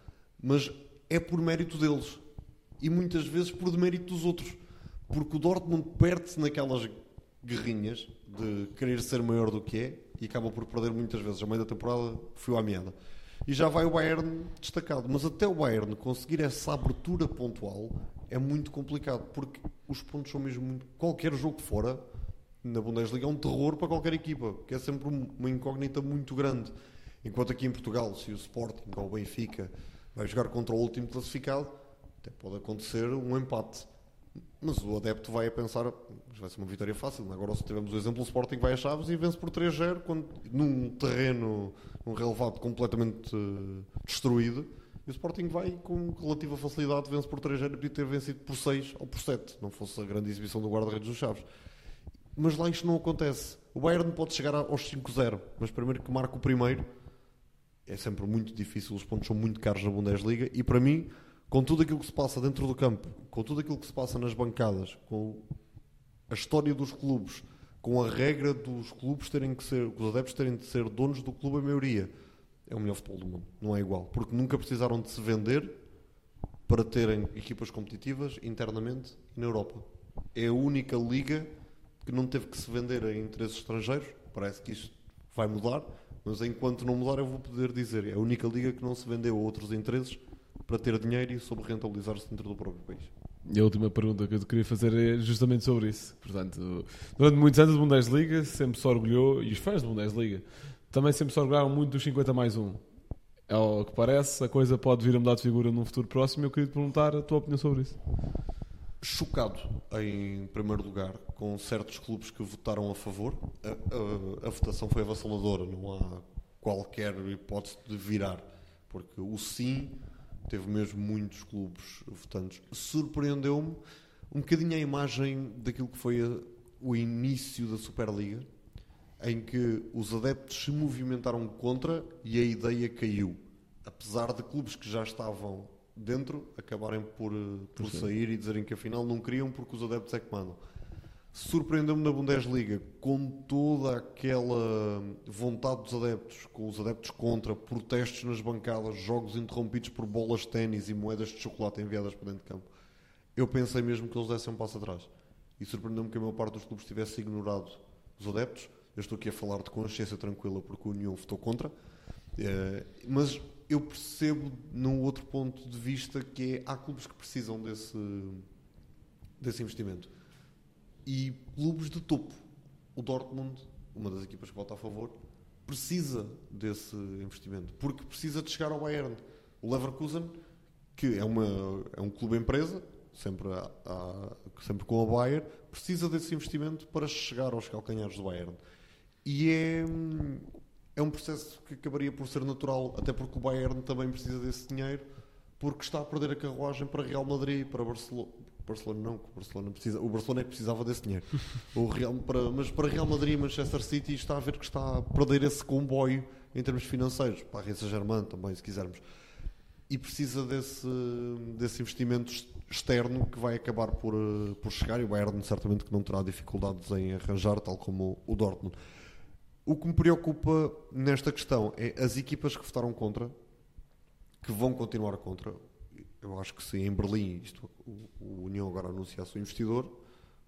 Mas é por mérito deles. E muitas vezes por demérito dos outros. Porque o Dortmund perde-se naquelas guerrinhas de querer ser maior do que é e acaba por perder muitas vezes. A meio da temporada fui à meada. E já vai o Bayern destacado. Mas até o Bayern conseguir essa abertura pontual é muito complicado. Porque os pontos são mesmo muito. Qualquer jogo fora na Bundesliga é um terror para qualquer equipa. Que é sempre um- uma incógnita muito grande. Enquanto aqui em Portugal, se o Sporting ou o Benfica vai jogar contra o último classificado, até pode acontecer um empate. Mas o adepto vai a pensar, "Mas vai ser uma vitória fácil. Agora, se tivermos o exemplo, o Sporting vai a Chaves e vence por 3-0 quando- num terreno, num relevado completamente eh, destruído. E o Sporting vai com relativa facilidade, vence por 3-0 e podia ter vencido por 6 ou por 7, não fosse a grande exibição do guarda-redes dos Chaves. Mas lá isto não acontece. O Bayern pode chegar aos 5-0, mas primeiro que marca o primeiro, é sempre muito difícil, os pontos são muito caros na Bundesliga e para mim, com tudo aquilo que se passa dentro do campo, com tudo aquilo que se passa nas bancadas, com a história dos clubes, com a regra dos clubes terem que ser, os adeptos terem de ser donos do clube a maioria, é o melhor futebol do mundo, não é igual, porque nunca precisaram de se vender para terem equipas competitivas internamente na Europa. É a única liga que não teve que se vender a interesses estrangeiros. Parece que isto vai mudar, mas enquanto não mudar, eu vou poder dizer: é a única liga que não se vendeu a outros interesses para ter dinheiro e sobre rentabilizar-se dentro do próprio país. E a última pergunta que eu te queria fazer é justamente sobre isso. Portanto, durante muitos anos a Bundesliga sempre se orgulhou, e os fãs da Bundesliga também sempre se orgulharam muito dos 50 mais 1. Ao que parece, a coisa pode vir a mudar de figura num futuro próximo. Eu queria te perguntar a tua opinião sobre isso. Chocado, em primeiro lugar, com certos clubes que votaram a favor. A, a- a votação foi avassaladora, não há qualquer hipótese de virar, porque o sim teve mesmo muitos clubes votantes. Surpreendeu-me um bocadinho a imagem daquilo que foi a- o início da Superliga, em que os adeptos se movimentaram contra e a ideia caiu. Apesar de clubes que já estavam dentro acabarem por, por sair e dizerem que afinal não queriam porque os adeptos é que mandam. Surpreendeu-me na Bundesliga com toda aquela vontade dos adeptos, com os adeptos contra, protestos nas bancadas, jogos interrompidos por bolas de ténis e moedas de chocolate enviadas para dentro de campo. Eu pensei mesmo que eles dessem um passo atrás. E surpreendeu-me que a maior parte dos clubes tivesse ignorado os adeptos. Eu estou aqui a falar de consciência tranquila porque o União votou contra. Eh, mas eu percebo num outro ponto de vista que é há clubes que precisam desse, desse investimento. E clubes de topo. O Dortmund, uma das equipas que vota a favor, precisa desse investimento. Porque precisa de chegar ao Bayern. O Leverkusen, que é, uma, é um clube empresa, sempre, a- a- sempre com a Bayern, precisa desse investimento para chegar aos calcanhares do Bayern. E é, é um processo que acabaria por ser natural, até porque o Bayern também precisa desse dinheiro, porque está a perder a carruagem para Real Madrid, para Barcelona. Barcelona não, o Barcelona precisa, o Barcelona é que precisava desse dinheiro. O Real, para, mas para Real Madrid e Manchester City está a ver que está a perder esse comboio em termos financeiros. Para a Paris Saint-Germain também, se quisermos. E precisa desse, desse investimento ex- externo que vai acabar por, eh, por chegar e o Bayern certamente que não terá dificuldades em arranjar, tal como o Dortmund. O que me preocupa nesta questão é as equipas que votaram contra, que vão continuar contra. Eu acho que se em Berlim isto, o, o União agora anunciasse o investidor,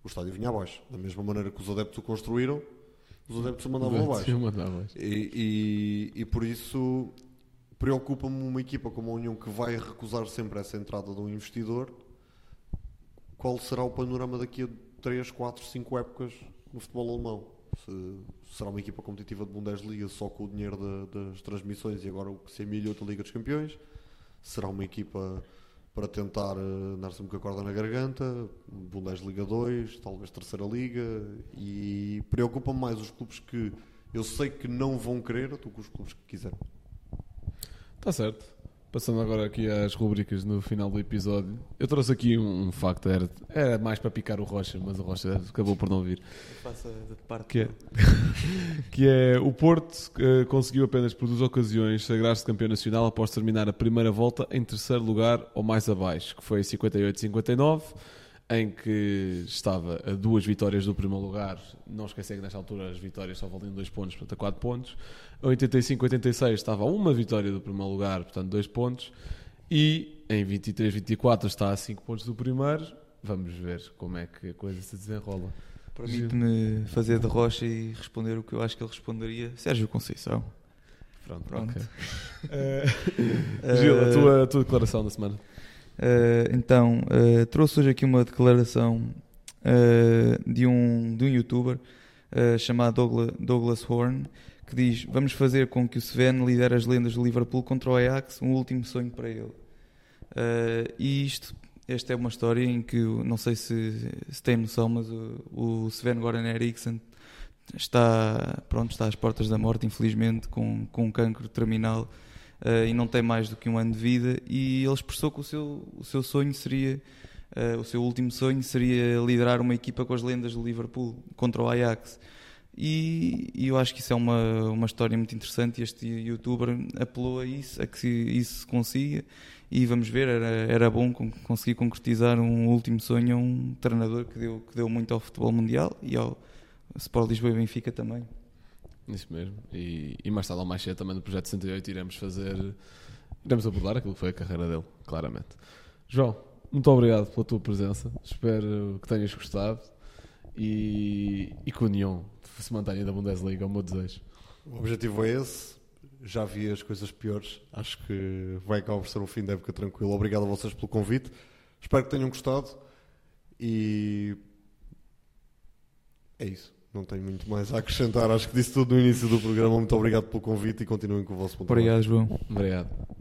o estádio vinha abaixo. Da mesma maneira que os adeptos o construíram, os adeptos o mandavam abaixo. E, e- e por isso preocupa-me uma equipa como a União que vai recusar sempre essa entrada de um investidor. Qual será o panorama daqui a 3, 4, 5 épocas no futebol alemão? Se será uma equipa competitiva de Bundesliga só com o dinheiro da- das transmissões e agora o que se milha da Liga dos Campeões? Será uma equipa para tentar andar sempre com a corda na garganta? Bundesliga 2, talvez Terceira Liga? E preocupa-me mais os clubes que eu sei que não vão querer do que os clubes que quiserem. Está certo. Passando agora aqui às rubricas no final do episódio. Eu trouxe aqui um, um facto, era, era mais para picar o Rocha, mas o Rocha acabou por não vir. Faça de parte. Que é, que é o Porto eh, conseguiu apenas por duas ocasiões sagrar-se campeão nacional após terminar a primeira volta em terceiro lugar ou mais abaixo, que foi em 58-59, em que estava a duas vitórias do primeiro lugar. Não esquecer que nesta altura as vitórias só valiam dois pontos, portanto a quatro pontos. Em 85-86 estava a uma vitória do primeiro lugar, portanto dois pontos. E em 23-24 está a cinco pontos do primeiro. Vamos ver como é que a coisa se desenrola. Permite-me fazer de rocha e responder o que eu acho que ele responderia. Sérgio Conceição. Pronto, Pronto. ok. Gil, a Eh, tua, a tua declaração da semana. Uh, então, uh, trouxe hoje aqui uma declaração uh, de, um, de um youtuber chamado Douglas, Douglas Horn que diz: Vamos fazer com que o Sven lidere as lendas do Liverpool contra o Ajax, um último sonho para ele. E isto, esta é uma história em que, não sei se, se tem noção, mas o, o Sven Goran Eriksson está, pronto, está às portas da morte, infelizmente, com, com um cancro terminal eh, e não tem mais do que um ano de vida. E ele expressou que o seu, o seu sonho seria, eh, o seu último sonho seria liderar uma equipa com as lendas do Liverpool contra o Ajax. E, e eu acho que isso é uma, uma história muito interessante. Este youtuber apelou a isso, a que isso se consiga. E vamos ver, era, era bom con- conseguir concretizar um último sonho a um treinador que deu, que deu muito ao futebol mundial e ao Sport Lisboa e Benfica também. Isso mesmo. E, e mais tarde ou mais cedo também no Projeto 68 iremos fazer. Iremos abordar aquilo que foi a carreira dele, claramente. João, muito obrigado pela tua presença. Espero que tenhas gostado e, e que o União se mantenha na Bundesliga, é o meu desejo. O objetivo é esse. Já vi as coisas piores. Acho que vai acabar por ser um fim de época tranquilo. Obrigado a vocês pelo convite. Espero que tenham gostado. E é isso. Não tenho muito mais a acrescentar. Acho que disse tudo no início do programa. Muito obrigado pelo convite e continuem com o vosso bom trabalho. Obrigado, João. Obrigado.